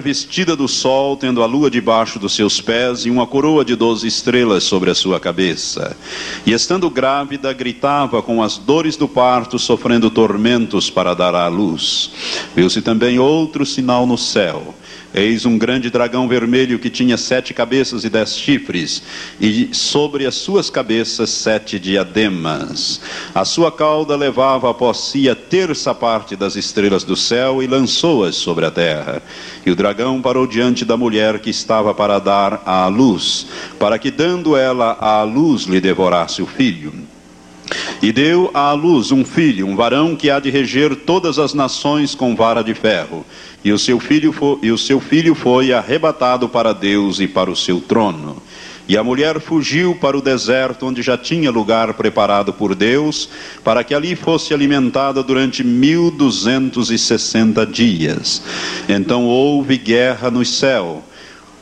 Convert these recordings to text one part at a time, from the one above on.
vestida do sol, tendo a lua debaixo dos seus pés e uma coroa de doze estrelas sobre a sua cabeça. E estando grávida, gritava com as dores do parto, sofrendo tormentos para dar à luz. Viu-se também outro sinal no céu Eis um grande dragão vermelho que tinha sete cabeças e dez chifres, e sobre as suas cabeças sete diademas. A sua cauda levava após si a terça parte das estrelas do céu e lançou-as sobre a terra. E o dragão parou diante da mulher que estava para dar à luz, para que, dando ela à luz, lhe devorasse o filho. E deu à luz um filho, um varão que há de reger todas as nações com vara de ferro. E o seu filho foi, e o seu filho foi arrebatado para Deus e para o seu trono. E a mulher fugiu para o deserto, onde já tinha lugar preparado por Deus, para que ali fosse alimentada durante mil duzentos e sessenta dias. Então houve guerra no céu.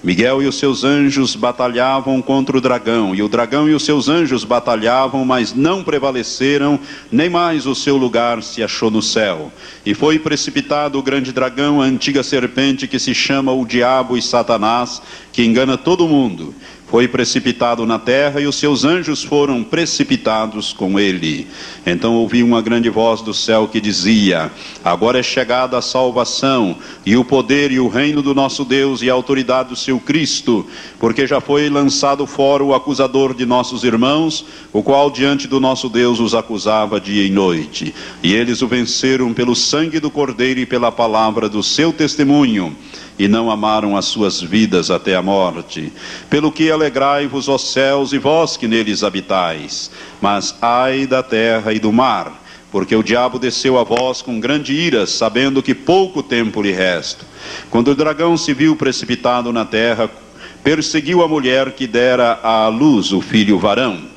Miguel e os seus anjos batalhavam contra o dragão, e o dragão e os seus anjos batalhavam, mas não prevaleceram, nem mais o seu lugar se achou no céu. E foi precipitado o grande dragão, a antiga serpente que se chama o Diabo e Satanás, que engana todo mundo foi precipitado na terra e os seus anjos foram precipitados com ele. Então ouvi uma grande voz do céu que dizia: Agora é chegada a salvação, e o poder e o reino do nosso Deus e a autoridade do seu Cristo, porque já foi lançado fora o acusador de nossos irmãos, o qual diante do nosso Deus os acusava dia e noite. E eles o venceram pelo sangue do Cordeiro e pela palavra do seu testemunho e não amaram as suas vidas até a morte. Pelo que alegrai-vos, ó céus, e vós que neles habitais. Mas ai da terra e do mar, porque o diabo desceu a vós com grande ira, sabendo que pouco tempo lhe resta. Quando o dragão se viu precipitado na terra, perseguiu a mulher que dera à luz o filho varão.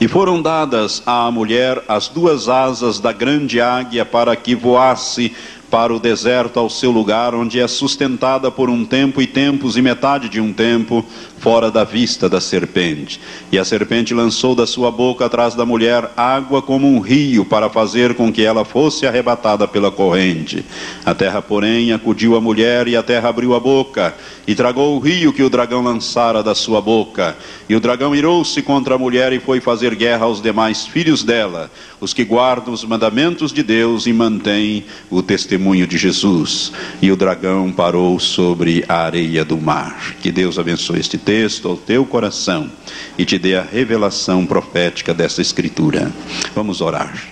E foram dadas à mulher as duas asas da grande águia para que voasse para o deserto ao seu lugar, onde é sustentada por um tempo e tempos e metade de um tempo, fora da vista da serpente. E a serpente lançou da sua boca atrás da mulher água como um rio, para fazer com que ela fosse arrebatada pela corrente. A terra, porém, acudiu a mulher, e a terra abriu a boca, e tragou o rio que o dragão lançara da sua boca. E o dragão irou-se contra a mulher e foi fazer guerra aos demais filhos dela, os que guardam os mandamentos de Deus e mantêm o testemunho de Jesus. E o dragão parou sobre a areia do mar. Que Deus abençoe este texto ao teu coração e te dê a revelação profética dessa escritura. Vamos orar.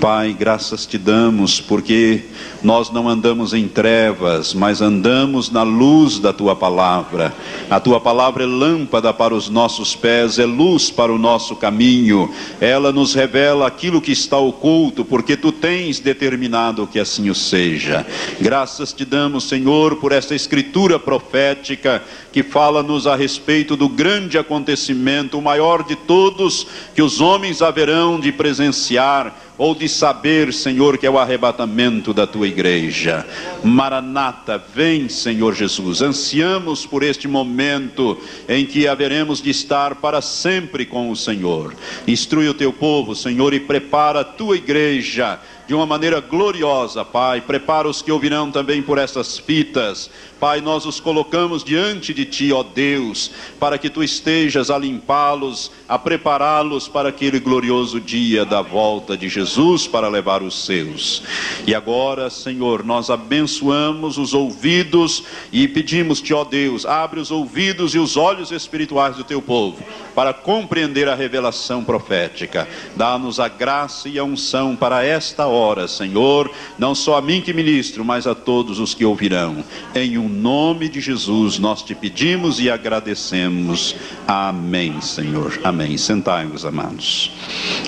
Pai, graças te damos porque nós não andamos em trevas, mas andamos na luz da tua palavra. A tua palavra é lâmpada para os nossos pés, é luz para o nosso caminho. Ela nos revela aquilo que está oculto, porque tu tens determinado que assim o seja. Graças te damos, Senhor, por esta escritura profética que fala-nos a respeito do grande acontecimento, o maior de todos que os homens haverão de presenciar ou de saber, Senhor, que é o arrebatamento da tua igreja. Maranata, vem, Senhor Jesus. Ansiamos por este momento em que haveremos de estar para sempre com o Senhor. Instrui o teu povo, Senhor, e prepara a tua igreja de uma maneira gloriosa, Pai. Prepara os que ouvirão também por essas fitas. Pai, nós os colocamos diante de Ti, ó Deus, para que Tu estejas a limpá-los, a prepará-los para aquele glorioso dia da volta de Jesus para levar os seus. E agora, Senhor, nós abençoamos os ouvidos e pedimos-te, ó Deus, abre os ouvidos e os olhos espirituais do Teu povo para compreender a revelação profética. Dá-nos a graça e a unção para esta hora, Senhor, não só a mim que ministro, mas a todos os que ouvirão. Em um nome de Jesus nós te pedimos e agradecemos. Amém, Senhor. Amém. Sentai-vos, amados.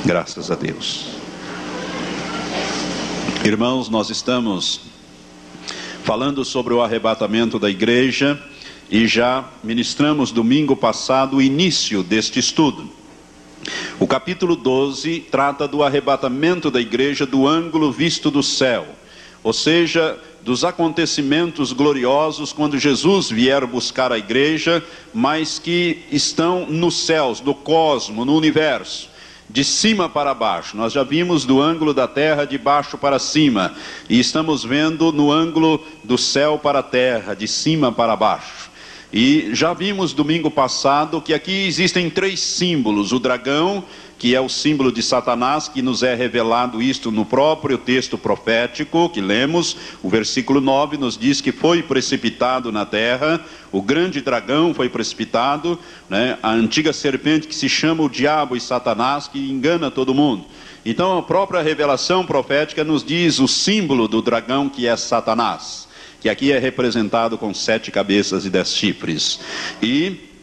Graças a Deus. Irmãos, nós estamos falando sobre o arrebatamento da igreja e já ministramos domingo passado o início deste estudo. O capítulo 12 trata do arrebatamento da igreja do ângulo visto do céu, ou seja, dos acontecimentos gloriosos quando Jesus vier buscar a igreja, mas que estão nos céus, no cosmo, no universo. de cima para baixo. Nós já vimos do ângulo da terra de baixo para cima, e estamos vendo no ângulo do céu para a terra, de cima para baixo. E já vimos domingo passado que aqui existem três símbolos: o dragão, que é o símbolo de Satanás, que nos é revelado isto no próprio texto profético que lemos. O versículo 9 nos diz que foi precipitado na terra, o grande dragão foi precipitado, né? a antiga serpente que se chama o diabo e Satanás, que engana todo mundo. Então a própria revelação profética nos diz o símbolo do dragão que é Satanás, que aqui é representado com sete cabeças e dez chifres. E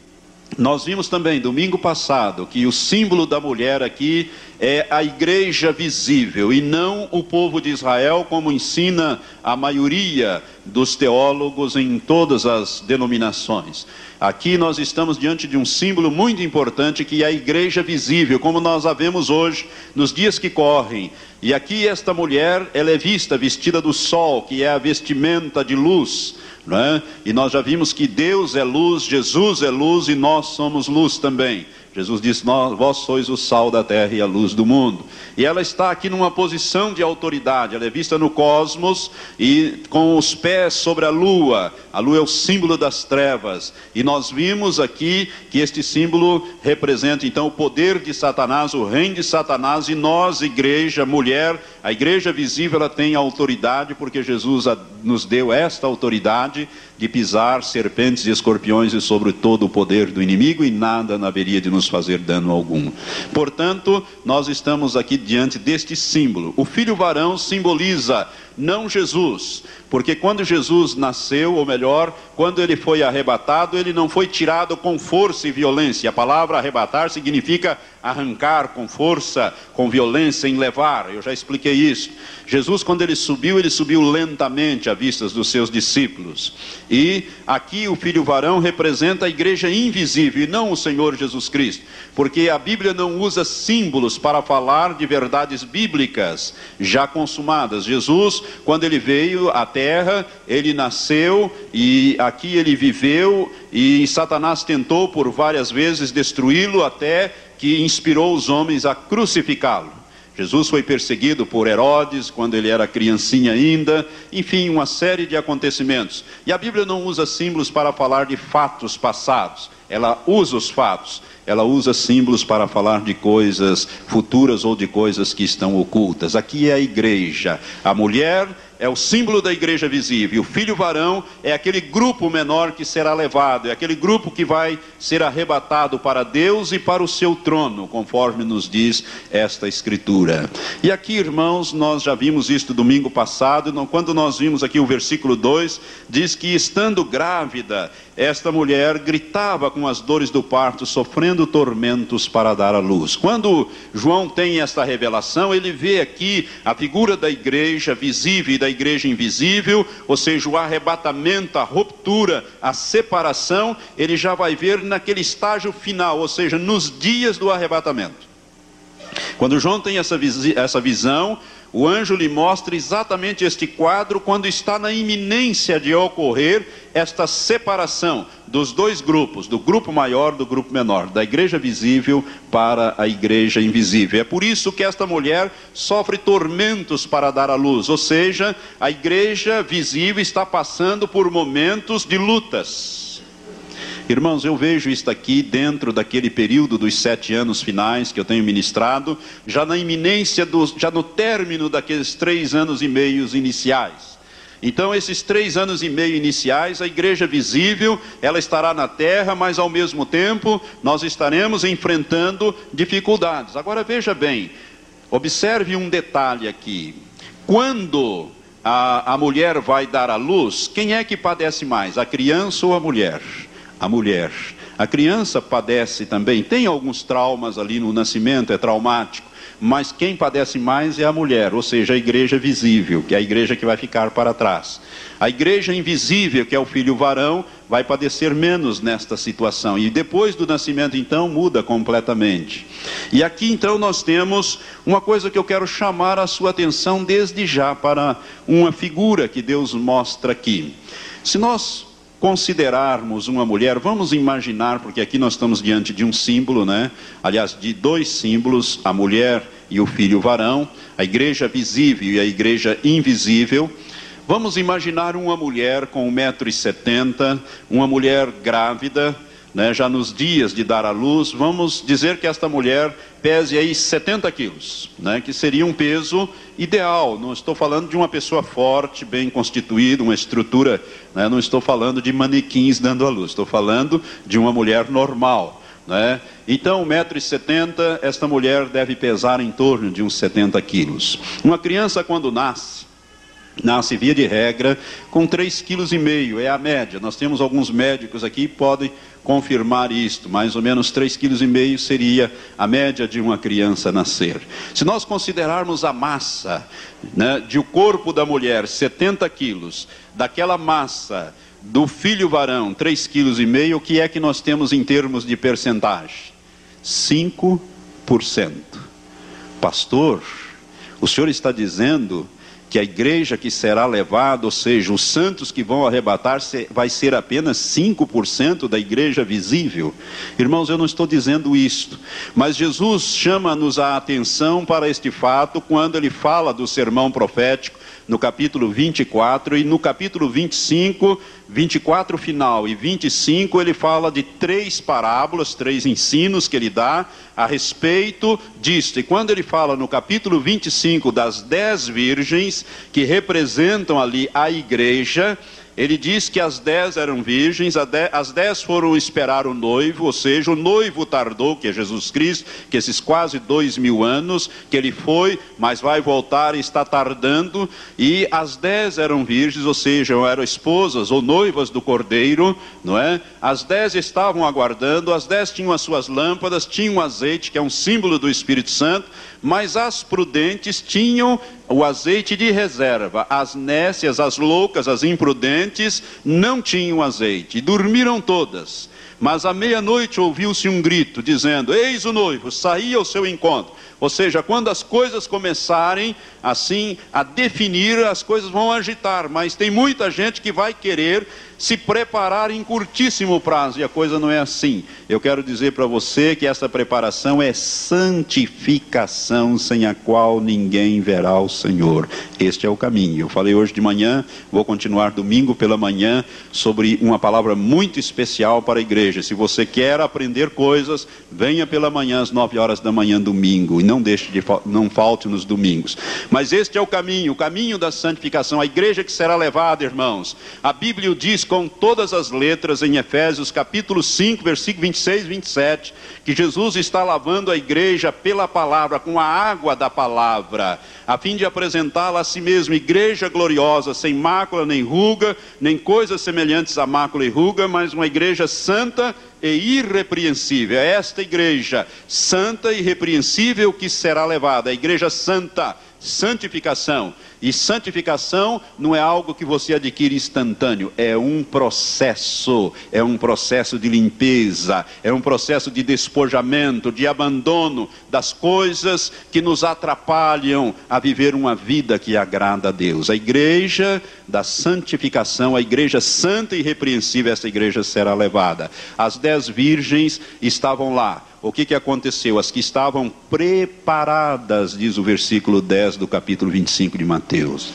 nós vimos também domingo passado que o símbolo da mulher aqui é a igreja visível e não o povo de Israel, como ensina a maioria dos teólogos em todas as denominações. Aqui nós estamos diante de um símbolo muito importante que é a igreja visível, como nós a vemos hoje, nos dias que correm. E aqui esta mulher, ela é vista vestida do sol, que é a vestimenta de luz não é? E nós já vimos que Deus é luz, Jesus é luz e nós somos luz também. Jesus disse: Vós sois o sal da terra e a luz do mundo. E ela está aqui numa posição de autoridade, ela é vista no cosmos e com os pés sobre a lua. A lua é o símbolo das trevas. E nós vimos aqui que este símbolo representa então o poder de Satanás, o reino de Satanás, e nós, igreja, mulher, a igreja visível, ela tem autoridade, porque Jesus nos deu esta autoridade de pisar serpentes e escorpiões e sobre todo o poder do inimigo, e nada haveria de nos fazer dano algum. Portanto, nós estamos aqui diante deste símbolo. O filho varão simboliza não Jesus, porque quando Jesus nasceu, ou melhor, quando ele foi arrebatado, ele não foi tirado com força e violência. A palavra arrebatar significa arrancar com força, com violência, em levar. Eu já expliquei isso. Jesus, quando ele subiu, ele subiu lentamente à vista dos seus discípulos. E aqui o filho varão representa a igreja invisível e não o Senhor Jesus Cristo, porque a Bíblia não usa símbolos para falar de verdades bíblicas já consumadas. Jesus, quando ele veio à terra, ele nasceu e aqui ele viveu e Satanás tentou por várias vezes destruí-lo até que inspirou os homens a crucificá-lo. Jesus foi perseguido por Herodes quando ele era criancinha ainda, enfim, uma série de acontecimentos. E a Bíblia não usa símbolos para falar de fatos passados, ela usa os fatos, ela usa símbolos para falar de coisas futuras ou de coisas que estão ocultas. Aqui é a igreja, a mulher é o símbolo da igreja visível. O filho varão é aquele grupo menor que será levado, é aquele grupo que vai ser arrebatado para Deus e para o seu trono, conforme nos diz esta escritura. E aqui, irmãos, nós já vimos isto domingo passado, quando nós vimos aqui o versículo 2, diz que estando grávida, esta mulher gritava com as dores do parto, sofrendo tormentos para dar à luz. Quando João tem esta revelação, ele vê aqui a figura da igreja visível e da igreja invisível, ou seja, o arrebatamento, a ruptura, a separação, ele já vai ver naquele estágio final, ou seja, nos dias do arrebatamento. Quando João tem essa, essa visão, o anjo lhe mostra exatamente este quadro quando está na iminência de ocorrer esta separação dos dois grupos, do grupo maior do grupo menor, da igreja visível para a igreja invisível. É por isso que esta mulher sofre tormentos para dar à luz, ou seja, a igreja visível está passando por momentos de lutas Irmãos, eu vejo isto aqui dentro daquele período dos sete anos finais que eu tenho ministrado, já na iminência, do, já no término daqueles três anos e meios iniciais. Então, esses três anos e meio iniciais, a igreja visível, ela estará na terra, mas ao mesmo tempo nós estaremos enfrentando dificuldades. Agora veja bem, observe um detalhe aqui. Quando a, a mulher vai dar à luz, quem é que padece mais, a criança ou a mulher? A mulher. A criança padece também, tem alguns traumas ali no nascimento, é traumático, mas quem padece mais é a mulher, ou seja, a igreja visível, que é a igreja que vai ficar para trás. A igreja invisível, que é o filho varão, vai padecer menos nesta situação. E depois do nascimento, então, muda completamente. E aqui, então, nós temos uma coisa que eu quero chamar a sua atenção desde já para uma figura que Deus mostra aqui. Se nós considerarmos uma mulher, vamos imaginar, porque aqui nós estamos diante de um símbolo, né? Aliás, de dois símbolos, a mulher e o filho varão, a igreja visível e a igreja invisível. Vamos imaginar uma mulher com 1,70m, uma mulher grávida, né, já nos dias de dar à luz, vamos dizer que esta mulher pese aí 70 quilos, né, que seria um peso ideal. Não estou falando de uma pessoa forte, bem constituída, uma estrutura, né, não estou falando de manequins dando à luz, estou falando de uma mulher normal. Né? Então, 1,70m, esta mulher deve pesar em torno de uns 70 quilos. Uma criança, quando nasce, nasce via de regra com 3,5 kg, é a média. Nós temos alguns médicos aqui que podem confirmar isto, mais ou menos 3,5 kg seria a média de uma criança nascer. Se nós considerarmos a massa né, de o corpo da mulher, 70 quilos, daquela massa do filho varão, 3,5 kg, o que é que nós temos em termos de percentagem? 5%. Pastor, o senhor está dizendo que a igreja que será levada, ou seja, os santos que vão arrebatar, vai ser apenas 5% da igreja visível. Irmãos, eu não estou dizendo isto, mas Jesus chama-nos a atenção para este fato quando ele fala do sermão profético no capítulo 24 e no capítulo 25, 24 final e 25, ele fala de três parábolas, três ensinos que ele dá a respeito disto. E quando ele fala no capítulo 25 das dez virgens que representam ali a igreja, ele diz que as dez eram virgens, as dez foram esperar o noivo, ou seja, o noivo tardou, que é Jesus Cristo, que esses quase dois mil anos que ele foi, mas vai voltar e está tardando, e as dez eram virgens, ou seja, eram esposas ou noivas do cordeiro, não é? As dez estavam aguardando, as dez tinham as suas lâmpadas, tinham azeite, que é um símbolo do Espírito Santo, mas as prudentes tinham o azeite de reserva, as nécias, as loucas, as imprudentes não tinham azeite, dormiram todas. Mas à meia-noite ouviu-se um grito, dizendo: Eis o noivo, saí ao seu encontro. Ou seja, quando as coisas começarem assim a definir, as coisas vão agitar, mas tem muita gente que vai querer se preparar em curtíssimo prazo, e a coisa não é assim. Eu quero dizer para você que essa preparação é santificação, sem a qual ninguém verá o Senhor. Este é o caminho. Eu falei hoje de manhã, vou continuar domingo pela manhã sobre uma palavra muito especial para a igreja. Se você quer aprender coisas, venha pela manhã às nove horas da manhã domingo e não deixe de não falte nos domingos. Mas este é o caminho, o caminho da santificação, a igreja que será levada, irmãos. A Bíblia diz com todas as letras em Efésios capítulo 5, versículo 26 e 27, que Jesus está lavando a igreja pela palavra, com a água da palavra, a fim de apresentá-la a si mesmo, igreja gloriosa, sem mácula nem ruga, nem coisas semelhantes a mácula e ruga, mas uma igreja santa e irrepreensível. É esta igreja santa e irrepreensível que será levada, a igreja santa santificação. E santificação não é algo que você adquire instantâneo, é um processo, é um processo de limpeza, é um processo de despojamento, de abandono das coisas que nos atrapalham a viver uma vida que agrada a Deus. A igreja da santificação, a igreja santa e irrepreensível, essa igreja será levada. As dez virgens estavam lá o que, que aconteceu? As que estavam preparadas, diz o versículo 10 do capítulo 25 de Mateus.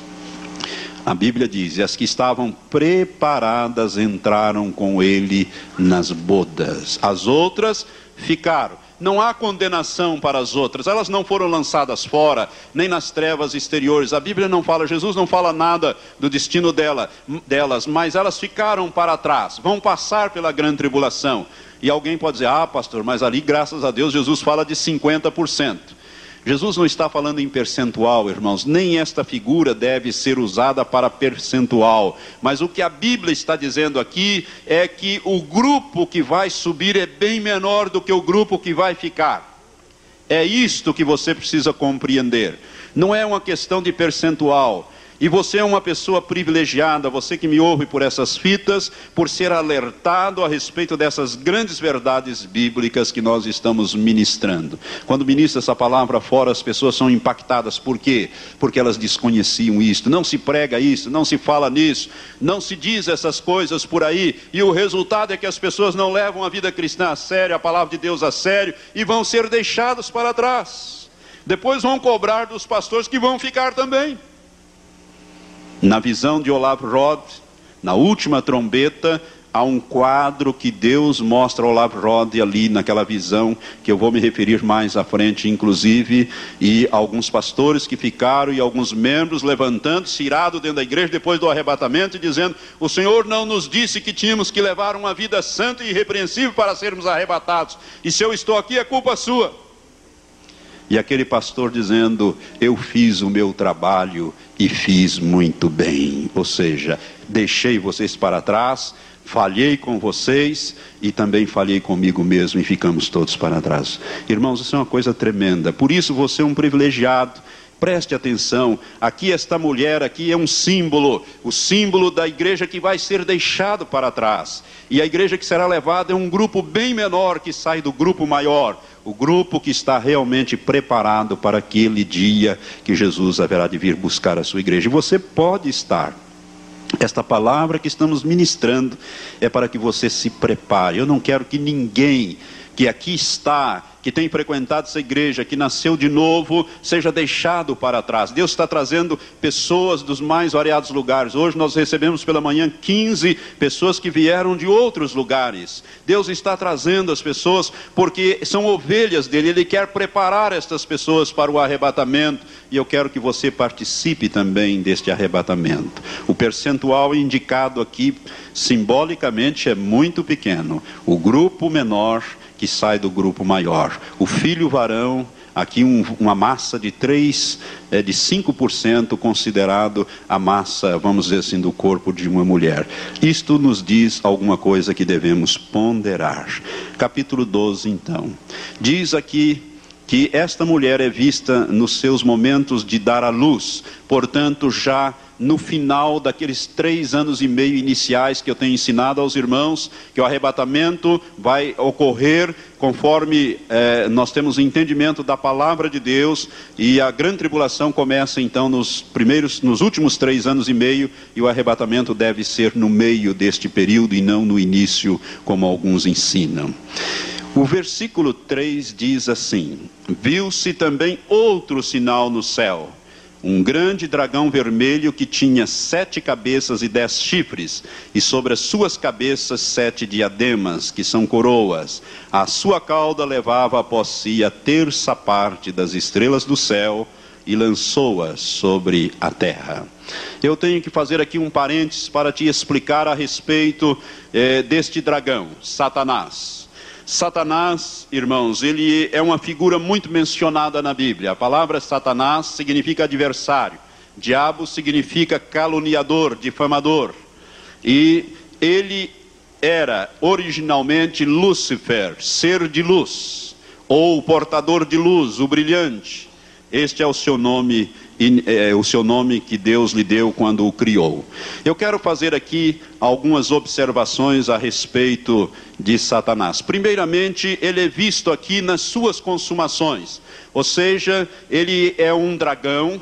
A Bíblia diz: e as que estavam preparadas entraram com ele nas bodas, as outras ficaram. Não há condenação para as outras, elas não foram lançadas fora, nem nas trevas exteriores. A Bíblia não fala, Jesus não fala nada do destino dela, delas, mas elas ficaram para trás, vão passar pela grande tribulação. E alguém pode dizer: ah, pastor, mas ali, graças a Deus, Jesus fala de 50%. Jesus não está falando em percentual, irmãos, nem esta figura deve ser usada para percentual. Mas o que a Bíblia está dizendo aqui é que o grupo que vai subir é bem menor do que o grupo que vai ficar. É isto que você precisa compreender. Não é uma questão de percentual E você é uma pessoa privilegiada, você que me ouve por essas fitas, por ser alertado a respeito dessas grandes verdades bíblicas que nós estamos ministrando. Quando ministra essa palavra fora, as pessoas são impactadas. Por quê? Porque elas desconheciam isso. Não se prega isso, não se fala nisso, não se diz essas coisas por aí. E o resultado é que as pessoas não levam a vida cristã a sério, a palavra de Deus a sério, e vão ser deixados para trás. Depois vão cobrar dos pastores que vão ficar também. Na visão de Olaf Rod, na última trombeta, há um quadro que Deus mostra ao Olaf Rod ali naquela visão, que eu vou me referir mais à frente, inclusive, e alguns pastores que ficaram e alguns membros levantando-se, irado dentro da igreja depois do arrebatamento e dizendo: O Senhor não nos disse que tínhamos que levar uma vida santa e irrepreensível para sermos arrebatados, e se eu estou aqui é culpa sua. E aquele pastor dizendo: Eu fiz o meu trabalho e fiz muito bem. Ou seja, deixei vocês para trás, falhei com vocês e também falhei comigo mesmo e ficamos todos para trás. Irmãos, isso é uma coisa tremenda. Por isso você é um privilegiado. Preste atenção, aqui esta mulher aqui é um símbolo, o símbolo da igreja que vai ser deixado para trás. E a igreja que será levada é um grupo bem menor que sai do grupo maior o grupo que está realmente preparado para aquele dia que Jesus haverá de vir buscar a sua igreja. E você pode estar. Esta palavra que estamos ministrando é para que você se prepare. Eu não quero que ninguém que aqui está que tem frequentado essa igreja, que nasceu de novo, seja deixado para trás. Deus está trazendo pessoas dos mais variados lugares. Hoje nós recebemos pela manhã 15 pessoas que vieram de outros lugares. Deus está trazendo as pessoas porque são ovelhas dele. Ele quer preparar estas pessoas para o arrebatamento e eu quero que você participe também deste arrebatamento. O percentual indicado aqui simbolicamente é muito pequeno. O grupo menor que sai do grupo maior. O filho varão, aqui um, uma massa de 3, é, de 5% considerado a massa, vamos dizer assim, do corpo de uma mulher. Isto nos diz alguma coisa que devemos ponderar. Capítulo 12, então. Diz aqui que esta mulher é vista nos seus momentos de dar à luz, portanto, já no final daqueles três anos e meio iniciais que eu tenho ensinado aos irmãos, que o arrebatamento vai ocorrer conforme eh, nós temos entendimento da palavra de Deus e a grande tribulação começa então nos primeiros, nos últimos três anos e meio e o arrebatamento deve ser no meio deste período e não no início, como alguns ensinam. O versículo 3 diz assim: Viu-se também outro sinal no céu um grande dragão vermelho que tinha sete cabeças e dez chifres, e sobre as suas cabeças sete diademas, que são coroas. A sua cauda levava após si a terça parte das estrelas do céu e lançou-as sobre a terra. Eu tenho que fazer aqui um parênteses para te explicar a respeito eh, deste dragão, Satanás. Satanás, irmãos, ele é uma figura muito mencionada na Bíblia. A palavra Satanás significa adversário. Diabo significa caluniador, difamador. E ele era originalmente Lúcifer, ser de luz, ou portador de luz, o brilhante. Este é o seu nome é, o seu nome que Deus lhe deu quando o criou. Eu quero fazer aqui algumas observações a respeito de Satanás. Primeiramente, ele é visto aqui nas suas consumações, ou seja, ele é um dragão,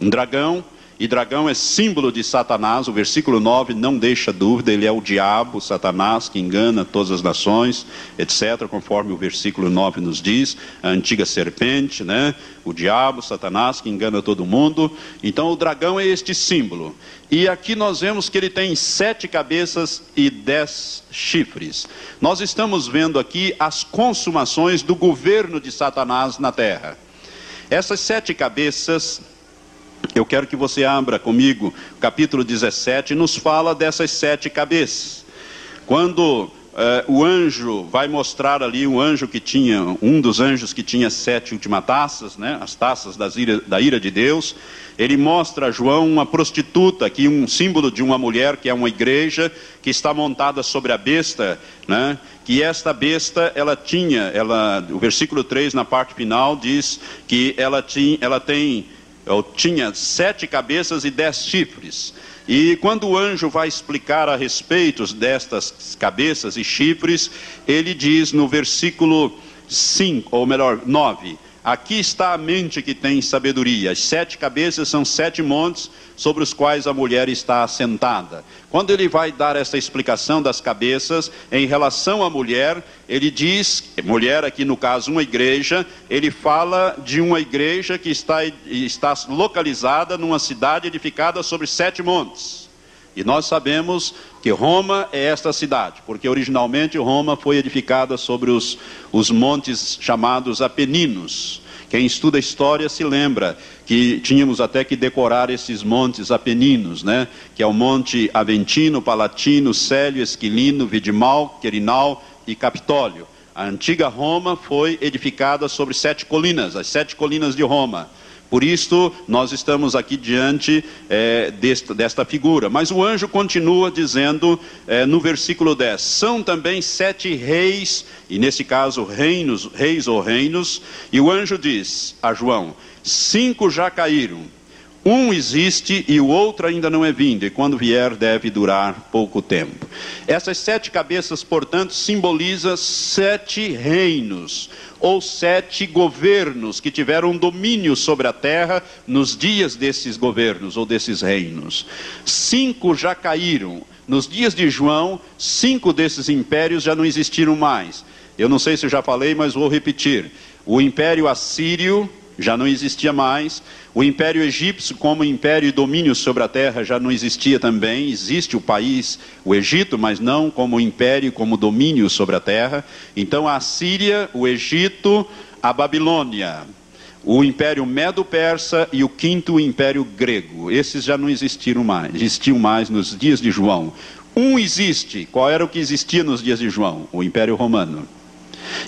um dragão e dragão é símbolo de Satanás, o versículo 9 não deixa dúvida, ele é o diabo, Satanás, que engana todas as nações, etc., conforme o versículo 9 nos diz, a antiga serpente, né? o diabo, Satanás, que engana todo mundo. Então o dragão é este símbolo. E aqui nós vemos que ele tem sete cabeças e dez chifres. Nós estamos vendo aqui as consumações do governo de Satanás na terra. Essas sete cabeças eu quero que você abra comigo, capítulo 17, nos fala dessas sete cabeças. Quando eh, o anjo vai mostrar ali um anjo que tinha, um dos anjos que tinha sete últimas taças, né, as taças ira, da ira de Deus, ele mostra a João uma prostituta, aqui um símbolo de uma mulher que é uma igreja, que está montada sobre a besta, né, que esta besta, ela tinha, ela, o versículo 3 na parte final diz que ela, tinha, ela tem tinha sete cabeças e dez chifres. E quando o anjo vai explicar a respeito destas cabeças e chifres, ele diz no versículo 5, ou melhor, 9: Aqui está a mente que tem sabedoria. As sete cabeças são sete montes sobre os quais a mulher está assentada. Quando ele vai dar essa explicação das cabeças em relação à mulher, ele diz, mulher aqui no caso uma igreja, ele fala de uma igreja que está, está localizada numa cidade edificada sobre sete montes. E nós sabemos que Roma é esta cidade, porque originalmente Roma foi edificada sobre os, os montes chamados Apeninos. Quem estuda história se lembra que tínhamos até que decorar esses montes apeninos, né? Que é o Monte Aventino, Palatino, Célio, Esquilino, Vidimal, Querinal e Capitólio. A antiga Roma foi edificada sobre sete colinas, as sete colinas de Roma. Por isso, nós estamos aqui diante é, desta, desta, figura. Mas o anjo continua dizendo é, no versículo 10: são também sete reis, e nesse caso, reinos, reis ou reinos, e o anjo diz a João: cinco já caíram um existe e o outro ainda não é vindo, e quando vier deve durar pouco tempo. Essas sete cabeças, portanto, simbolizam sete reinos, ou sete governos que tiveram domínio sobre a terra nos dias desses governos ou desses reinos. Cinco já caíram. Nos dias de João, cinco desses impérios já não existiram mais. Eu não sei se já falei, mas vou repetir. O Império Assírio já não existia mais. O Império Egípcio, como império e domínio sobre a terra, já não existia também. Existe o país, o Egito, mas não como império, como domínio sobre a terra. Então a Síria, o Egito, a Babilônia, o Império Medo-Persa e o quinto Império Grego. Esses já não existiram mais, existiam mais nos dias de João. Um existe. Qual era o que existia nos dias de João? O Império Romano.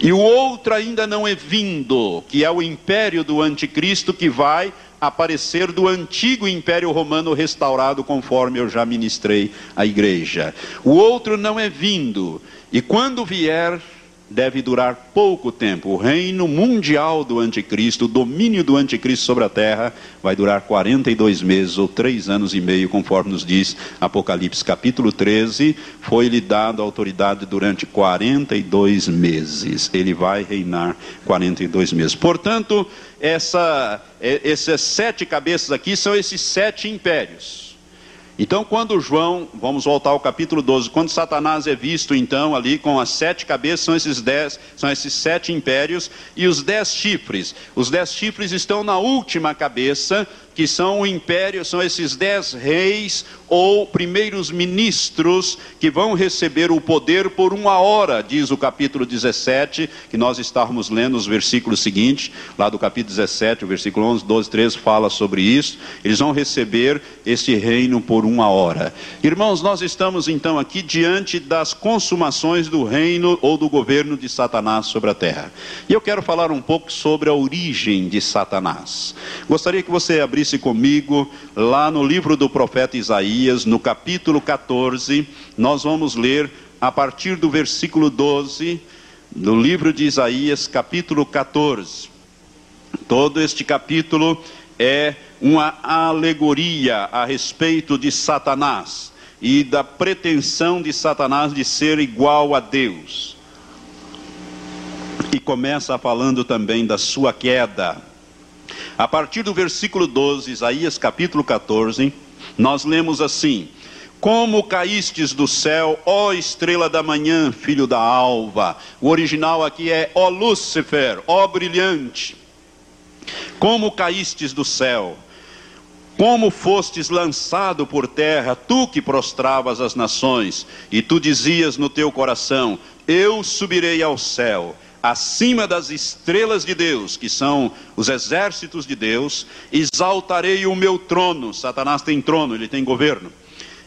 E o outro ainda não é vindo, que é o império do anticristo que vai aparecer do antigo império romano restaurado, conforme eu já ministrei à igreja. O outro não é vindo, e quando vier, deve durar pouco tempo. O reino mundial do anticristo, o domínio do anticristo sobre a terra, vai durar 42 meses ou três anos e meio, conforme nos diz Apocalipse capítulo 13. Foi-lhe dado autoridade durante 42 meses. Ele vai reinar 42 meses. Portanto, essa, essas sete cabeças aqui são esses sete impérios. Então, quando João, vamos voltar ao capítulo 12, quando Satanás é visto então ali com as sete cabeças, são esses dez, são esses sete impérios e os dez chifres. Os dez chifres estão na última cabeça, que são o império, são esses dez reis ou primeiros ministros que vão receber o poder por uma hora, diz o capítulo 17, que nós estávamos lendo os versículos seguintes, lá do capítulo 17, o versículo 11, 12, 13 fala sobre isso. Eles vão receber este reino por uma hora. Irmãos, nós estamos então aqui diante das consumações do reino ou do governo de Satanás sobre a terra. E eu quero falar um pouco sobre a origem de Satanás. Gostaria que você abrisse abrisse comigo lá no livro do profeta Isaías, no capítulo 14, nós vamos ler a partir do versículo 12, no livro de Isaías, capítulo 14. Todo este capítulo é uma alegoria a respeito de Satanás e da pretensão de Satanás de ser igual a Deus. E começa falando também da sua queda. A partir do versículo 12, Isaías capítulo 14, nós lemos assim: Como caístes do céu, ó estrela da manhã, filho da alva. O original aqui é ó Lúcifer, ó brilhante. Como caístes do céu, como fostes lançado por terra, tu que prostravas as nações, e tu dizias no teu coração: Eu subirei ao céu acima das estrelas de Deus, que são os exércitos de Deus, exaltarei o meu trono. Satanás tem trono, ele tem governo.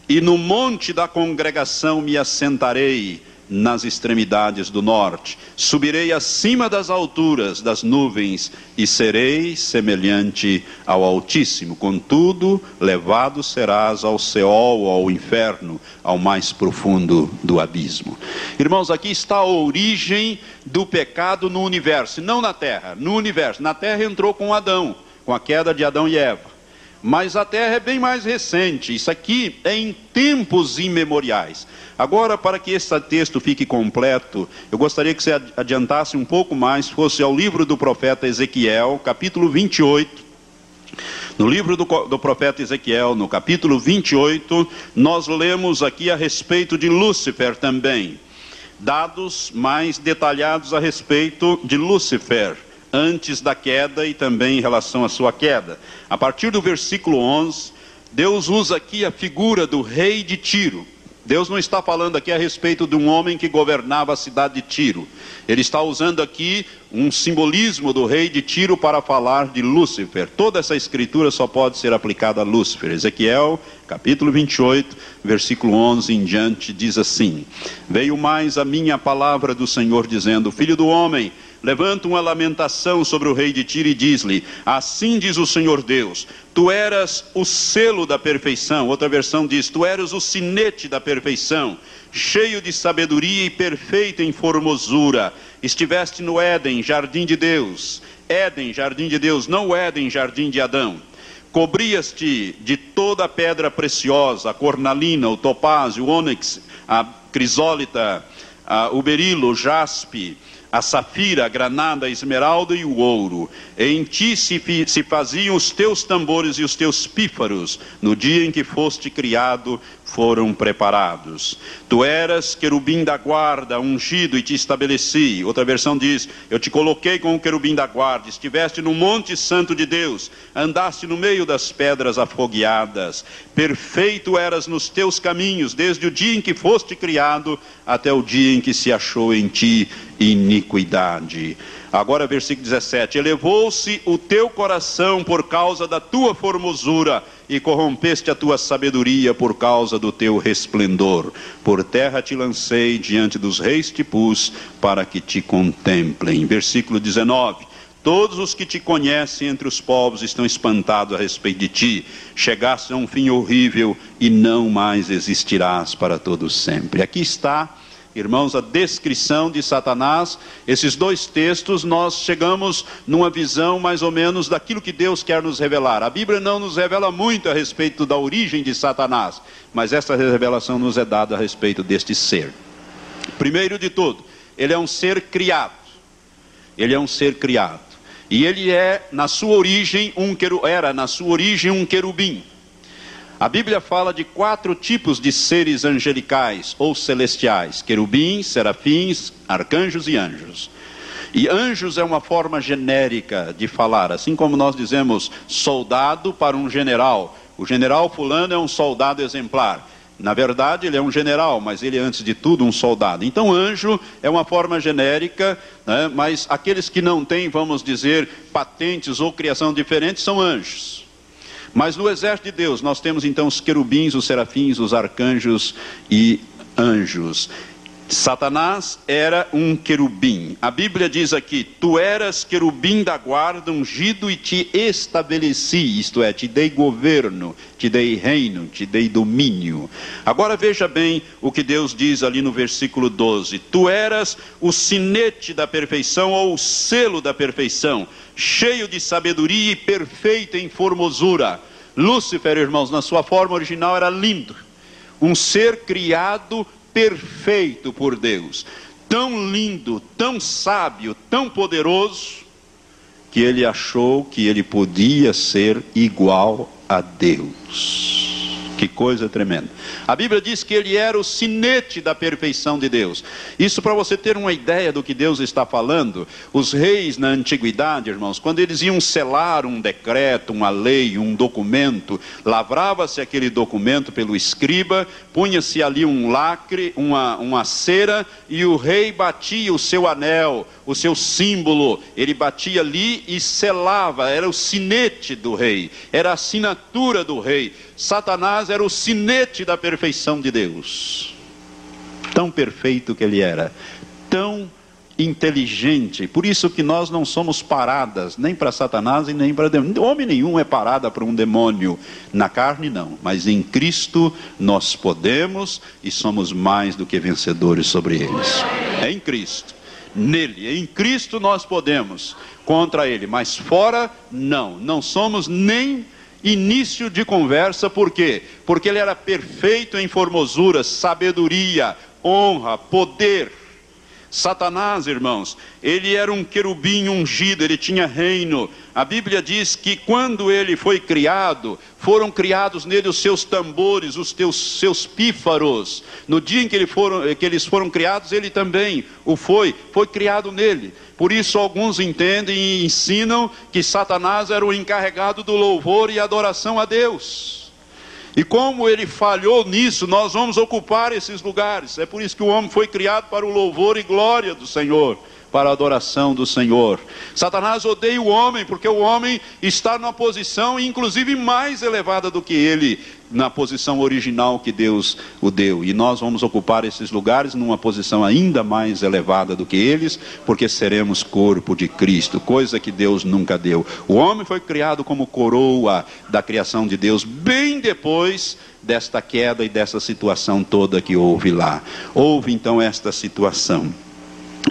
E no monte da congregação me assentarei nas extremidades do norte. Subirei acima das alturas das nuvens e serei semelhante ao Altíssimo. Contudo, levado serás ao Seol, ao inferno, ao mais profundo do abismo. Irmãos, aqui está a origem do pecado no universo, não na terra, no universo. Na terra entrou com Adão com a queda de Adão e Eva. Mas a terra é bem mais recente, isso aqui é em tempos imemoriais. Agora, para que esse texto fique completo, eu gostaria que você adiantasse um pouco mais, fosse ao livro do profeta Ezequiel, capítulo 28. No livro do, do, profeta Ezequiel, no capítulo 28, nós lemos aqui a respeito de Lúcifer também. Dados mais detalhados a respeito de Lúcifer, antes da queda e também em relação à sua queda. A partir do versículo 11, Deus usa aqui a figura do rei de Tiro. Deus não está falando aqui a respeito de um homem que governava a cidade de Tiro. Ele está usando aqui um simbolismo do rei de Tiro para falar de Lúcifer. Toda essa escritura só pode ser aplicada a Lúcifer. Ezequiel, capítulo 28, versículo 11 em diante, diz assim: Veio mais a minha palavra do Senhor, dizendo: Filho do homem levanta uma lamentação sobre o rei de Tiro e diz-lhe: Assim diz o Senhor Deus: Tu eras o selo da perfeição. Outra versão diz: Tu eras o sinete da perfeição, cheio de sabedoria e perfeito em formosura. Estiveste no Éden, jardim de Deus. Éden, jardim de Deus, não Éden, jardim de Adão. Cobrias-te de toda a pedra preciosa, a cornalina, o topázio, o ônix, a crisólita, a, o berilo, o jaspe a safira, a granada, a esmeralda e o ouro. Em ti se, se faziam os teus tambores e os teus pífaros, no dia em que foste criado, foram preparados. Tu eras querubim da guarda, ungido e te estabeleci. Outra versão diz: Eu te coloquei com o querubim da guarda, estiveste no monte santo de Deus, andaste no meio das pedras afogueadas. Perfeito eras nos teus caminhos, desde o dia em que foste criado até o dia em que se achou em ti iniquidade. Agora, versículo 17: Elevou-se o teu coração por causa da tua formosura, e corrompeste a tua sabedoria por causa do teu resplendor. Por terra te lancei, diante dos reis te pus, para que te contemplem. Versículo 19. Todos os que te conhecem entre os povos estão espantados a respeito de ti. Chegaste a um fim horrível e não mais existirás para todos sempre. Aqui está Irmãos, a descrição de Satanás, esses dois textos, nós chegamos numa visão mais ou menos daquilo que Deus quer nos revelar. A Bíblia não nos revela muito a respeito da origem de Satanás, mas essa revelação nos é dada a respeito deste ser. Primeiro de tudo, ele é um ser criado. Ele é um ser criado. E ele é, na sua origem, um era na sua origem um querubim. A Bíblia fala de quatro tipos de seres angelicais ou celestiais: querubins, serafins, arcanjos e anjos. E anjos é uma forma genérica de falar, assim como nós dizemos soldado para um general. O general fulano é um soldado exemplar. Na verdade, ele é um general, mas ele é, antes de tudo, um soldado. Então, anjo é uma forma genérica, né? mas aqueles que não têm, vamos dizer, patentes ou criação diferente são anjos. Mas no exército de Deus nós temos então os querubins, os serafins, os arcanjos e anjos. Satanás era um querubim. A Bíblia diz aqui: Tu eras querubim da guarda, ungido e te estabeleci, isto é, te dei governo, te dei reino, te dei domínio. Agora veja bem o que Deus diz ali no versículo 12: Tu eras o sinete da perfeição ou o selo da perfeição, cheio de sabedoria e perfeito em formosura. Lúcifer, irmãos, na sua forma original era lindo, um ser criado perfeito por Deus, tão lindo, tão sábio, tão poderoso, que ele achou que ele podia ser igual a Deus. Que coisa tremenda. A Bíblia diz que ele era o sinete da perfeição de Deus. Isso para você ter uma ideia do que Deus está falando. Os reis na antiguidade, irmãos, quando eles iam selar um decreto, uma lei, um documento, lavrava-se aquele documento pelo escriba, punha-se ali um lacre, uma, uma cera, e o rei batia o seu anel, o seu símbolo, ele batia ali e selava, era o sinete do rei, era a assinatura do rei. Satanás era o sinete da perfeição de Deus. Tão perfeito que ele era, tão inteligente. Por isso que nós não somos paradas, nem para Satanás e nem para demônio. Homem nenhum é parada para um demônio. Na carne, não. Mas em Cristo nós podemos e somos mais do que vencedores sobre eles. É em Cristo. nele. Em Cristo nós podemos contra ele, mas fora não. Não somos nem início de conversa, por quê? Porque ele era perfeito em formosura, sabedoria, honra, poder. Satanás, irmãos, ele era um querubim ungido, ele tinha reino. A Bíblia diz que quando ele foi criado, foram criados nele os seus tambores, os teus, seus pífaros. No dia em que, ele foram, que eles foram criados, ele também o foi, foi criado nele. Por isso, alguns entendem e ensinam que Satanás era o encarregado do louvor e adoração a Deus. E como ele falhou nisso, nós vamos ocupar esses lugares. É por isso que o homem foi criado para o louvor e glória do Senhor, para a adoração do Senhor. Satanás odeia o homem, porque o homem está numa posição, inclusive mais elevada do que ele na posição original que Deus o deu. E nós vamos ocupar esses lugares numa posição ainda mais elevada do que eles, porque seremos corpo de Cristo, coisa que Deus nunca deu. O homem foi criado como coroa da criação de Deus, bem depois desta queda e dessa situação toda que houve lá. Houve então esta situação.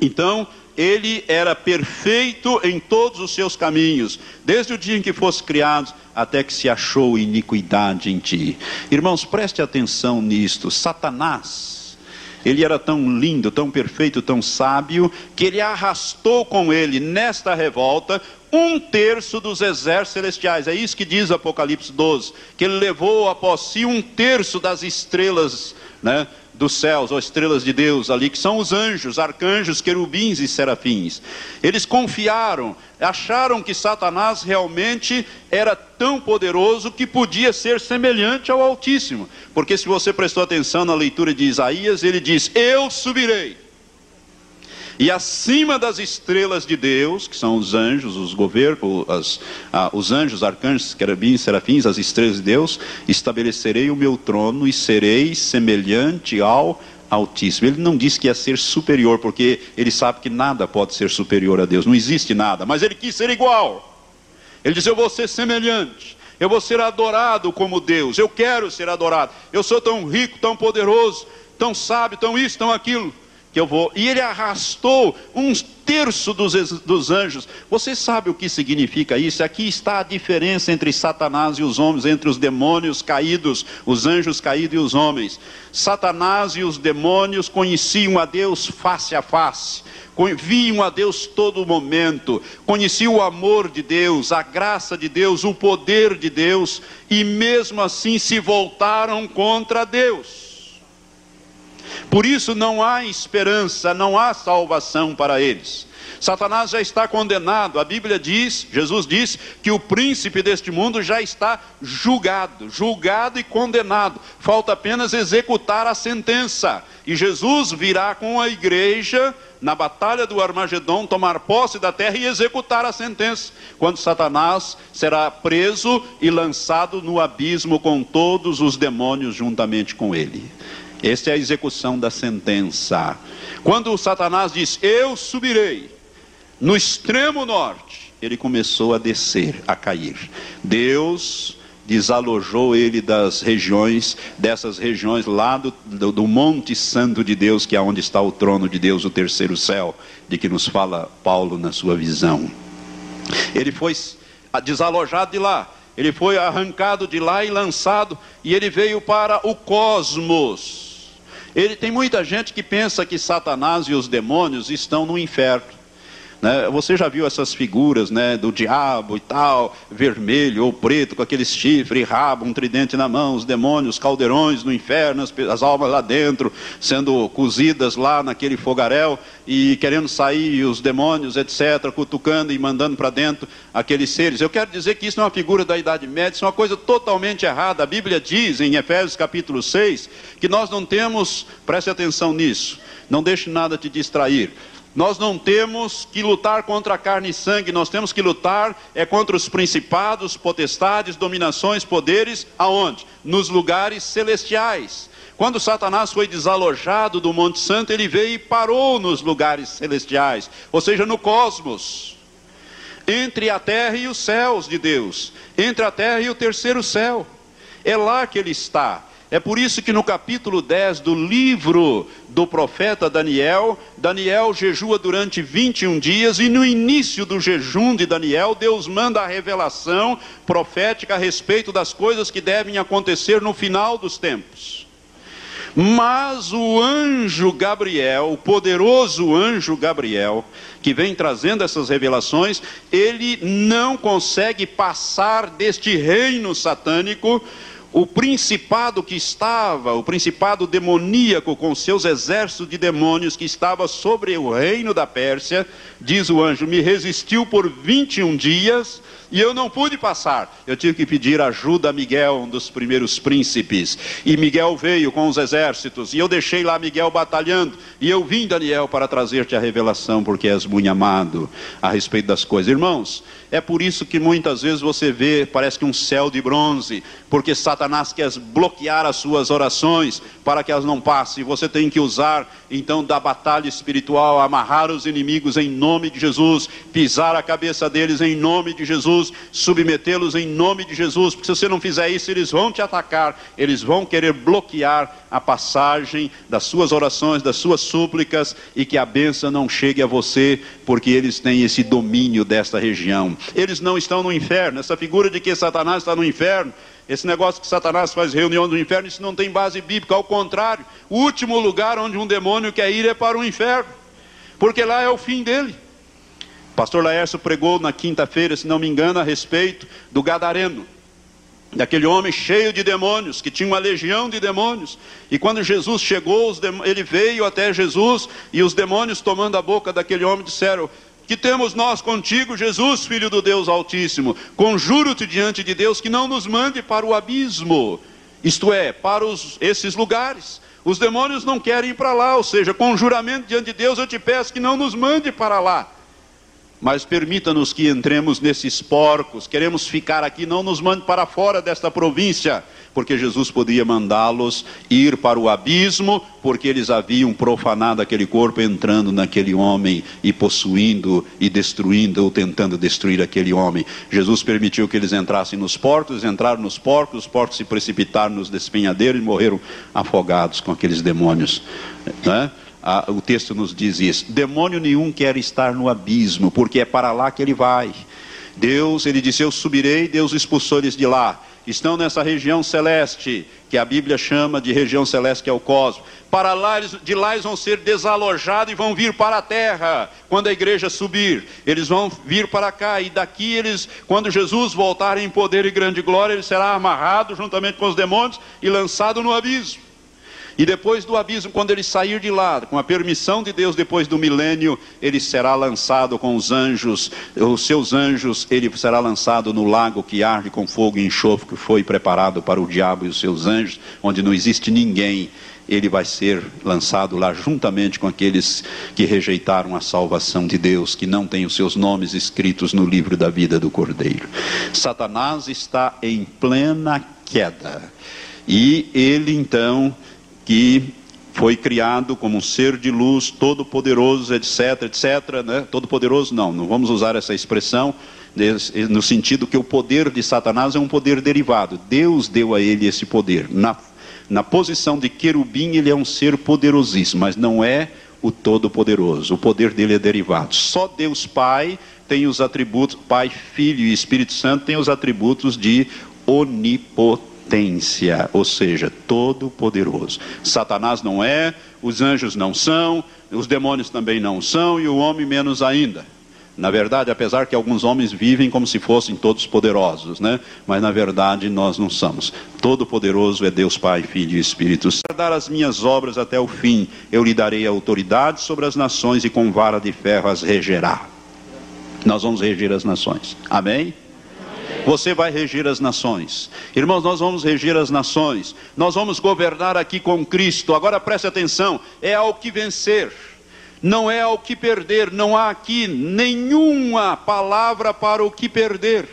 Então, ele era perfeito em todos os seus caminhos, desde o dia em que fosse criado até que se achou iniquidade em ti. Irmãos, preste atenção nisto. Satanás, ele era tão lindo, tão perfeito, tão sábio, que ele arrastou com ele nesta revolta um terço dos exércitos celestiais. É isso que diz Apocalipse 12, que ele levou após si um terço das estrelas, né? Dos céus, ou estrelas de Deus ali, que são os anjos, arcanjos, querubins e serafins. Eles confiaram, acharam que Satanás realmente era tão poderoso que podia ser semelhante ao Altíssimo. Porque se você prestou atenção na leitura de Isaías, ele diz: Eu subirei e acima das estrelas de Deus, que são os anjos, os governos, as, ah, os anjos, arcanjos, querubins, serafins, as estrelas de Deus, estabelecerei o meu trono e serei semelhante ao Altíssimo. Ele não disse que ia ser superior, porque ele sabe que nada pode ser superior a Deus, não existe nada, mas ele quis ser igual. Ele disse: Eu vou ser semelhante. Eu vou ser adorado como Deus. Eu quero ser adorado. Eu sou tão rico, tão poderoso, tão sábio, tão isso, tão aquilo que eu vou. E ele arrastou um terço dos, dos anjos. Você sabe o que significa isso? Aqui está a diferença entre Satanás e os homens, entre os demônios caídos, os anjos caídos e os homens. Satanás e os demônios conheciam a Deus face a face viam a Deus todo momento, conheciam o amor de Deus, a graça de Deus, o poder de Deus, e mesmo assim se voltaram contra Deus. Por isso não há esperança, não há salvação para eles. Satanás já está condenado. A Bíblia diz, Jesus diz, que o príncipe deste mundo já está julgado, julgado e condenado. Falta apenas executar a sentença. E Jesus virá com a igreja na batalha do Armagedon, tomar posse da terra e executar a sentença, quando Satanás será preso e lançado no abismo com todos os demônios juntamente com ele. Esta é a execução da sentença. Quando Satanás diz: Eu subirei no extremo norte, ele começou a descer, a cair. Deus desalojou ele das regiões, dessas regiões lá do, do, do, Monte Santo de Deus, que é onde está o trono de Deus, o terceiro céu, de que nos fala Paulo na sua visão. Ele foi desalojado de lá, ele foi arrancado de lá e lançado, e ele veio para o cosmos ele tem muita gente que pensa que Satanás e os demônios estão no inferno. Né? Você já viu essas figuras né, do diabo e tal, vermelho ou preto, com aqueles chifres, rabo, um tridente na mão, os demônios, caldeirões no inferno, as, as almas lá dentro, sendo cozidas lá naquele fogaréu e querendo sair, os demônios, etc., cutucando e mandando para dentro aqueles seres. Eu quero dizer que isso não é uma figura da Idade Média, isso é uma coisa totalmente errada. A Bíblia diz em Efésios capítulo 6 que nós não temos, preste atenção nisso, não deixe nada te distrair. Nós não temos que lutar contra carne e sangue, nós temos que lutar é contra os principados, potestades, dominações, poderes, aonde? Nos lugares celestiais. Quando Satanás foi desalojado do Monte Santo, ele veio e parou nos lugares celestiais, ou seja, no cosmos. Entre a terra e os céus de Deus, entre a terra e o terceiro céu. É lá que ele está. É por isso que no capítulo 10 do livro do profeta Daniel, Daniel jejua durante 21 dias e no início do jejum de Daniel, Deus manda a revelação profética a respeito das coisas que devem acontecer no final dos tempos. Mas o anjo Gabriel, o poderoso anjo Gabriel, que vem trazendo essas revelações, ele não consegue passar deste reino satânico o principado que estava, o principado demoníaco com seus exércitos de demônios que estava sobre o reino da Pérsia, diz o anjo, me resistiu por 21 dias e eu não pude passar. Eu tive que pedir ajuda a Miguel, um dos primeiros príncipes. E Miguel veio com os exércitos. E eu deixei lá Miguel batalhando. E eu vim, Daniel, para trazer-te a revelação, porque és muito amado a respeito das coisas. Irmãos, é por isso que muitas vezes você vê, parece que um céu de bronze, porque Satanás quer bloquear as suas orações para que elas não passem. Você tem que usar, então, da batalha espiritual, amarrar os inimigos em nome de Jesus, pisar a cabeça deles em nome de Jesus, submetê-los em nome de Jesus, porque se você não fizer isso, eles vão te atacar, eles vão querer bloquear a passagem das suas orações, das suas súplicas e que a benção não chegue a você, porque eles têm esse domínio desta região. Eles não estão no inferno. Essa figura de que Satanás está no inferno, esse negócio que Satanás faz reunião do inferno, isso não tem base bíblica. Ao contrário, o último lugar onde um demônio quer ir é para o inferno, porque lá é o fim dele. pastor Laércio pregou na quinta-feira, se não me engano, a respeito do Gadareno daquele homem cheio de demônios, que tinha uma legião de demônios. E quando Jesus chegou, ele veio até Jesus, e os demônios, tomando a boca daquele homem, disseram: Que temos nós contigo, Jesus, filho do Deus Altíssimo? Conjuro-te diante de Deus que não nos mande para o abismo, isto é, para os, esses lugares. Os demônios não querem ir para lá, ou seja, com juramento diante de Deus, eu te peço que não nos mande para lá mas permita-nos que entremos nesses porcos. Queremos ficar aqui, não nos mande para fora desta província, porque Jesus podia mandá-los ir para o abismo, porque eles haviam profanado aquele corpo, entrando naquele homem e possuindo e destruindo ou tentando destruir aquele homem. Jesus permitiu que eles entrassem nos porcos, entraram nos porcos, os porcos se precipitaram nos despenhadeiros e morreram afogados com aqueles demônios. Né? Ah, o texto nos diz isso. Demônio nenhum quer estar no abismo, porque é para lá que ele vai. Deus, ele disse: Eu subirei, Deus expulsou eles de lá. Estão nessa região celeste, que a Bíblia chama de região celeste, que é o cosmos. Para lá, de lá eles vão ser desalojados e vão vir para a terra, quando a igreja subir. Eles vão vir para cá, e daqui eles, quando Jesus voltar em poder e grande glória, ele será amarrado juntamente com os demônios e lançado no abismo. E depois do abismo, quando ele sair de lá, com a permissão de Deus, depois do milênio, ele será lançado com os anjos, os seus anjos, ele será lançado no lago que arde com fogo e enxofre, que foi preparado para o diabo e os seus anjos, onde não existe ninguém. Ele vai ser lançado lá juntamente com aqueles que rejeitaram a salvação de Deus, que não têm os seus nomes escritos no livro da vida do Cordeiro. Satanás está em plena queda. E ele então que foi criado como um ser de luz, todo-poderoso, etc, etc, né? Todo-poderoso não, não vamos usar essa expressão no sentido que o poder de Satanás é um poder derivado. Deus deu a ele esse poder. Na, na posição de querubim, ele é um ser poderosíssimo, mas não é o todo-poderoso. O poder dele é derivado. Só Deus Pai tem os atributos, Pai, Filho e Espírito Santo tem os atributos de onipotência potência, ou seja, todo poderoso. Satanás não é, os anjos não são, os demônios também não são e o homem menos ainda. Na verdade, apesar que alguns homens vivem como se fossem todos poderosos, né? Mas na verdade nós não somos. Todo poderoso é Deus Pai, Filho e Espírito. Se dar as minhas obras até o fim, eu lhe darei autoridade sobre as nações e com vara de ferro as regerá. Nós vamos reger as nações. Amém? Você vai regir as nações. Irmãos, nós vamos regir as nações. Nós vamos governar aqui com Cristo. Agora preste atenção: é ao que vencer, não é ao que perder. Não há aqui nenhuma palavra para o que perder,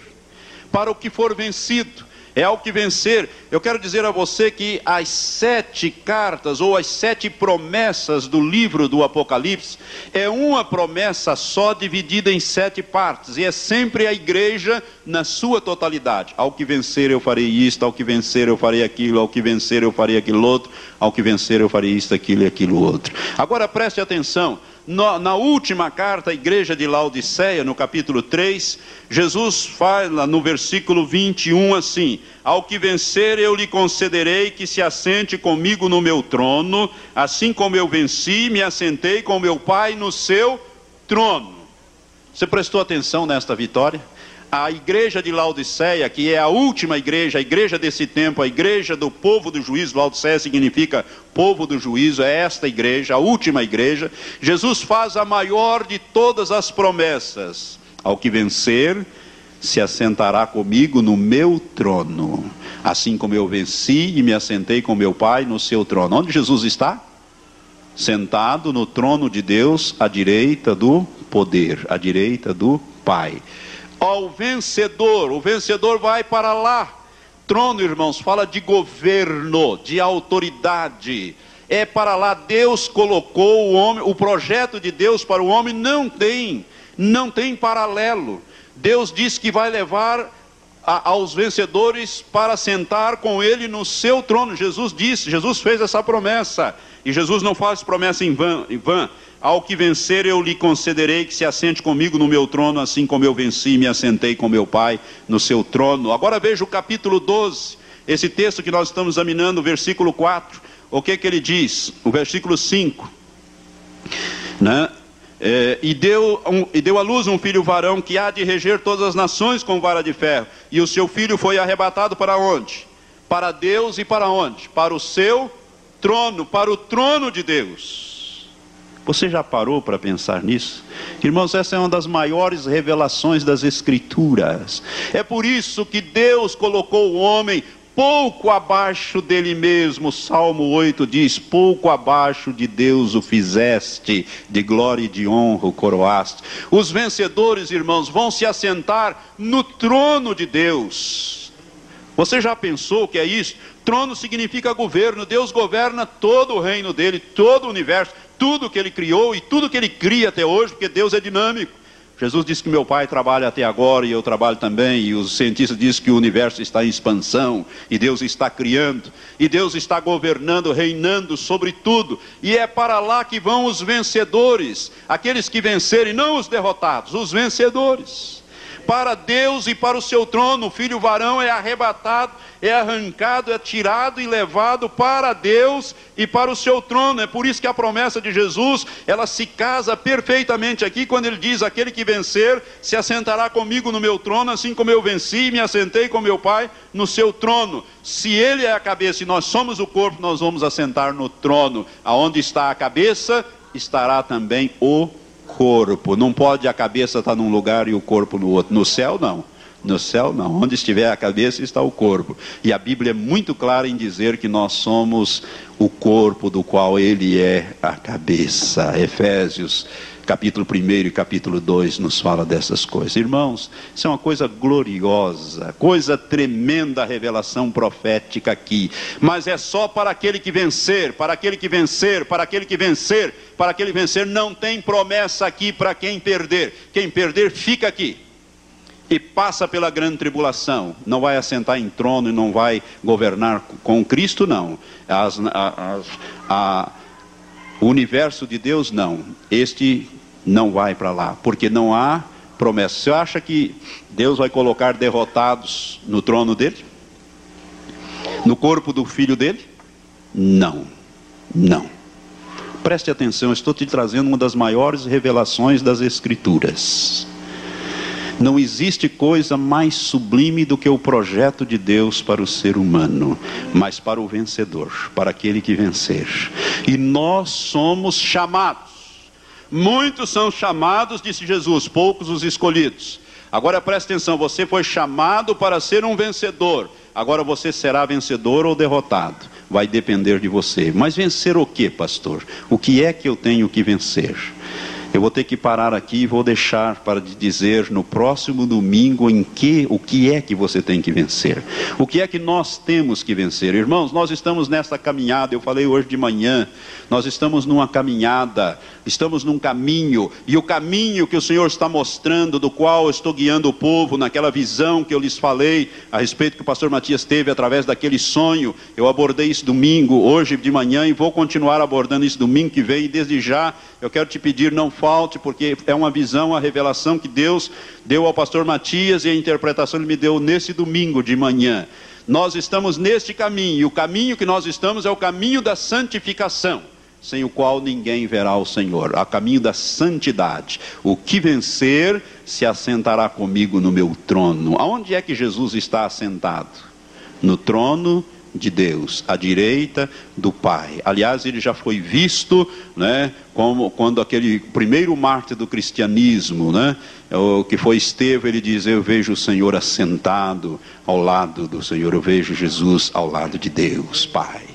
para o que for vencido. É ao que vencer. Eu quero dizer a você que as sete cartas ou as sete promessas do livro do Apocalipse é uma promessa só dividida em sete partes e é sempre a igreja na sua totalidade. Ao que vencer eu farei isto, ao que vencer eu farei aquilo, ao que vencer eu farei aquilo outro, ao que vencer eu farei isto, aquilo e aquilo outro. Agora preste atenção na última carta à igreja de Laodiceia, no capítulo 3, Jesus fala no versículo 21 assim: Ao que vencer, eu lhe concederei que se assente comigo no meu trono, assim como eu venci, me assentei com meu Pai no seu trono. Você prestou atenção nesta vitória? A igreja de Laodiceia, que é a última igreja, a igreja desse tempo, a igreja do povo do juízo, Laodiceia significa povo do juízo, é esta igreja, a última igreja. Jesus faz a maior de todas as promessas: ao que vencer, se assentará comigo no meu trono, assim como eu venci e me assentei com meu Pai no seu trono. Onde Jesus está? Sentado no trono de Deus, à direita do poder, à direita do Pai ao vencedor. O vencedor vai para lá. Trono, irmãos, fala de governo, de autoridade. É para lá Deus colocou o homem, o projeto de Deus para o homem não tem, não tem paralelo. Deus diz que vai levar a, aos vencedores para sentar com ele no seu trono. Jesus disse, Jesus fez essa promessa. E Jesus não faz promessa em vão, em vão. Ao que vencer, eu lhe concederei que se assente comigo no meu trono, assim como eu venci e me assentei com meu Pai no seu trono. Agora veja o capítulo 12, esse texto que nós estamos examinando, o versículo 4. O que, que ele diz? O versículo 5. Né? É, e, deu um, e deu à luz um filho varão que há de reger todas as nações com vara de ferro. E o seu filho foi arrebatado para onde? Para Deus e para onde? Para o seu trono, para o trono de Deus. Você já parou para pensar nisso? Irmãos, essa é uma das maiores revelações das Escrituras. É por isso que Deus colocou o homem pouco abaixo dele mesmo. Salmo 8 diz: Pouco abaixo de Deus o fizeste, de glória e de honra o coroaste. Os vencedores, irmãos, vão se assentar no trono de Deus. Você já pensou que é isso? Trono significa governo. Deus governa todo o reino dele, todo o universo tudo que ele criou e tudo que ele cria até hoje, porque Deus é dinâmico. Jesus disse que meu pai trabalha até agora e eu trabalho também, e os cientistas dizem que o universo está em expansão, e Deus está criando, e Deus está governando, reinando sobre tudo, e é para lá que vão os vencedores, aqueles que vencerem, não os derrotados, os vencedores para Deus e para o seu trono. O filho varão é arrebatado, é arrancado, é tirado e levado para Deus e para o seu trono. É por isso que a promessa de Jesus, ela se casa perfeitamente aqui quando ele diz: "Aquele que vencer se assentará comigo no meu trono, assim como eu venci e me assentei com meu Pai no seu trono". Se ele é a cabeça e nós somos o corpo, nós vamos assentar no trono. Aonde está a cabeça, estará também o corpo. Não pode a cabeça estar num lugar e o corpo no outro. No céu, não. No céu, não. Onde estiver a cabeça, está o corpo. E a Bíblia é muito clara em dizer que nós somos o corpo do qual ele é a cabeça. Efésios capítulo 1 e capítulo 2 nos fala dessas coisas. Irmãos, isso é uma coisa gloriosa, coisa tremenda a revelação profética aqui. Mas é só para aquele que vencer, para aquele que vencer, para aquele que vencer, para aquele que vencer. Não tem promessa aqui para quem perder. Quem perder, fica aqui. E passa pela grande tribulação, não vai assentar em trono e não vai governar com Cristo, não. As, a, o universo de Deus, não. Este não vai para lá, porque não há promessa. Você acha que Deus vai colocar derrotados no trono dele? No corpo do filho dele? Não. Não. Preste atenção, estou te trazendo uma das maiores revelações das Escrituras. Não existe coisa mais sublime do que o projeto de Deus para o ser humano, mas para o vencedor, para aquele que vencer. E nós somos chamados. Muitos são chamados, disse Jesus, poucos os escolhidos. Agora preste atenção, você foi chamado para ser um vencedor. Agora você será vencedor ou derrotado. Vai depender de você. Mas vencer o que, pastor? O que é que eu tenho que vencer? Eu vou ter que parar aqui e vou deixar para dizer no próximo domingo em que o que é que você tem que vencer. O que é que nós temos que vencer? Irmãos, nós estamos nessa caminhada, eu falei hoje de manhã, nós estamos numa caminhada, estamos num caminho, e o caminho que o Senhor está mostrando, do qual eu estou guiando o povo, naquela visão que eu lhes falei a respeito que o pastor Matias teve através daquele sonho, eu abordei isso domingo, hoje de manhã, e vou continuar abordando isso domingo que vem, e desde já eu quero te pedir, não falte, porque é uma visão, a revelação que Deus deu ao pastor Matias e a interpretação ele me deu nesse domingo de manhã. Nós estamos neste caminho, e o caminho que nós estamos é o caminho da santificação, sem o qual ninguém verá o Senhor, a caminho da santidade. O que vencer se assentará comigo no meu trono. Aonde é que Jesus está assentado? No trono de Deus, à direita do Pai. Aliás, ele já foi visto, né, como quando aquele primeiro mártir do cristianismo, né, o que foi Estevão, ele diz: Eu vejo o Senhor assentado ao lado do Senhor, eu vejo Jesus ao lado de Deus, Pai.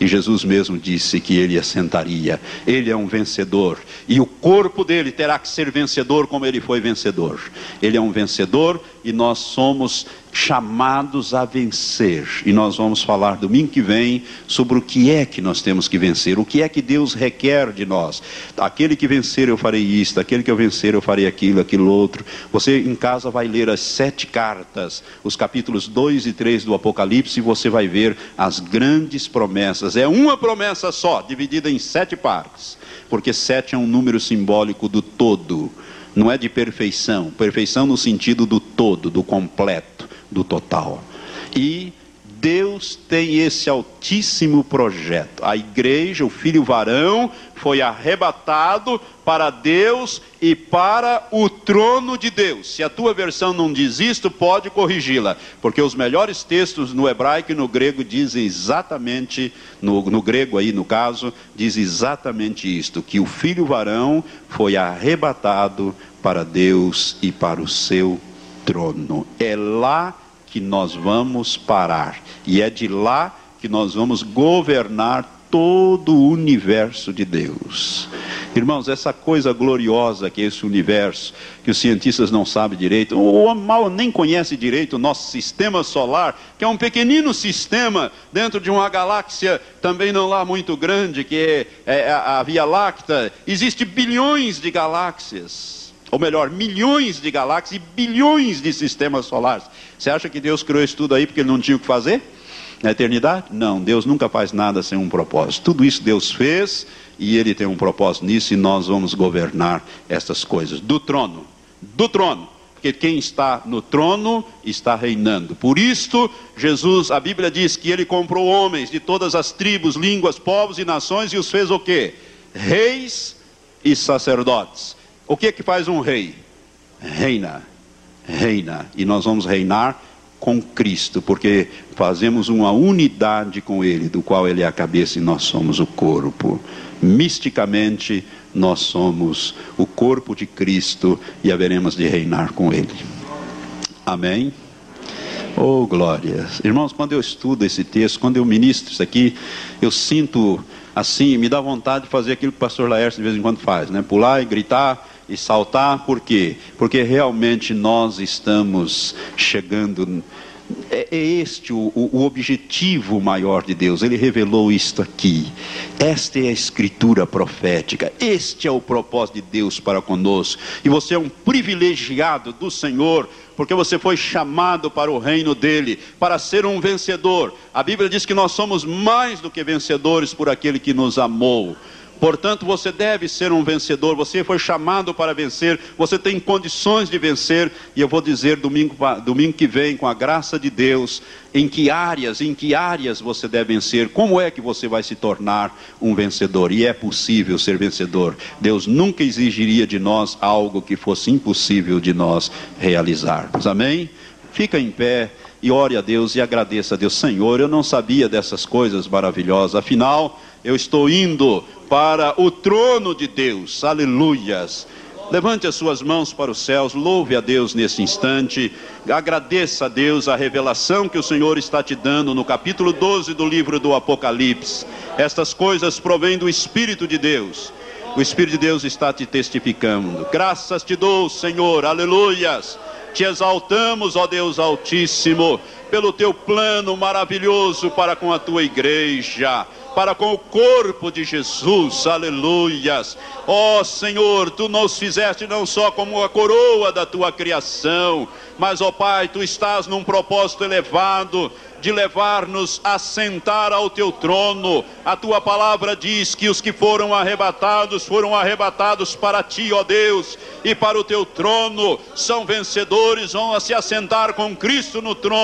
E Jesus mesmo disse que ele assentaria. Ele é um vencedor. E o corpo dele terá que ser vencedor como ele foi vencedor. Ele é um vencedor e nós somos chamados a vencer. E nós vamos falar domingo que vem sobre o que é que nós temos que vencer, o que é que Deus requer de nós. Aquele que vencer eu farei isto, aquele que eu vencer eu farei aquilo, aquilo outro. Você em casa vai ler as sete cartas, os capítulos 2 e 3 do Apocalipse, e você vai ver as grandes promessas. É uma promessa só, dividida em sete partes, porque sete é um número simbólico do todo não é de perfeição, perfeição no sentido do todo, do completo, do total. E Deus tem esse altíssimo projeto. A igreja, o filho varão, foi arrebatado para Deus e para o trono de Deus. Se a tua versão não diz isto, pode corrigi-la, porque os melhores textos no hebraico e no grego dizem exatamente, no, no grego aí no caso, diz exatamente isto: que o filho varão foi arrebatado para Deus e para o seu trono. É lá que nós vamos parar. E é de lá que nós vamos governar todo o universo de Deus. Irmãos, essa coisa gloriosa que é esse universo, que os cientistas não sabem direito, ou mal nem conhece direito o nosso sistema solar, que é um pequenino sistema dentro de uma galáxia também não lá muito grande, que é, é a Via Láctea. Existem bilhões de galáxias, ou melhor, milhões de galáxias e bilhões de sistemas solares. Você acha que Deus criou isso tudo aí porque ele não tinha o que fazer? Na eternidade? Não, Deus nunca faz nada sem um propósito. Tudo isso Deus fez e Ele tem um propósito nisso e nós vamos governar essas coisas. Do trono, do trono. Porque quem está no trono está reinando. Por isto, Jesus, a Bíblia diz que ele comprou homens de todas as tribos, línguas, povos e nações e os fez o quê? Reis e sacerdotes. O que é que faz um rei? Reina reina. E nós vamos reinar com Cristo, porque fazemos uma unidade com Ele, do qual Ele é a cabeça e nós somos o corpo. Misticamente, nós somos o corpo de Cristo e haveremos de reinar com Ele. Amém? Oh, glórias. Irmãos, quando eu estudo esse texto, quando eu ministro isso aqui, eu sinto assim, me dá vontade de fazer aquilo que o pastor Laércio de vez em quando faz, né? Pular e gritar e saltar, por quê? Porque realmente nós estamos chegando. É, é este o, o, objetivo maior de Deus, ele revelou isto aqui. Esta é a escritura profética, este é o propósito de Deus para conosco. E você é um privilegiado do Senhor, porque você foi chamado para o reino dele, para ser um vencedor. A Bíblia diz que nós somos mais do que vencedores por aquele que nos amou. Portanto, você deve ser um vencedor, você foi chamado para vencer, você tem condições de vencer, e eu vou dizer domingo, domingo que vem, com a graça de Deus, em que áreas, em que áreas você deve vencer, como é que você vai se tornar um vencedor, e é possível ser vencedor. Deus nunca exigiria de nós algo que fosse impossível de nós realizarmos. Amém? Fica em pé e ore a Deus e agradeça a Deus. Senhor, eu não sabia dessas coisas maravilhosas, afinal, eu estou indo para o trono de Deus. Aleluias. Levante as suas mãos para os céus, louve a Deus nesse instante, agradeça a Deus a revelação que o Senhor está te dando no capítulo 12 do livro do Apocalipse. Estas coisas provêm do Espírito de Deus. O Espírito de Deus está te testificando. Graças te dou, Senhor, aleluias. Te exaltamos, ó Deus Altíssimo, pelo teu plano maravilhoso para com a tua igreja para com o corpo de Jesus, aleluias. Ó oh, Senhor, tu nos fizeste não só como a coroa da tua criação, mas, ó oh, Pai, tu estás num propósito elevado de levar-nos a sentar ao teu trono. A tua palavra diz que os que foram arrebatados foram arrebatados para ti, ó Deus, e para o teu trono. São vencedores, vão se assentar com Cristo no trono.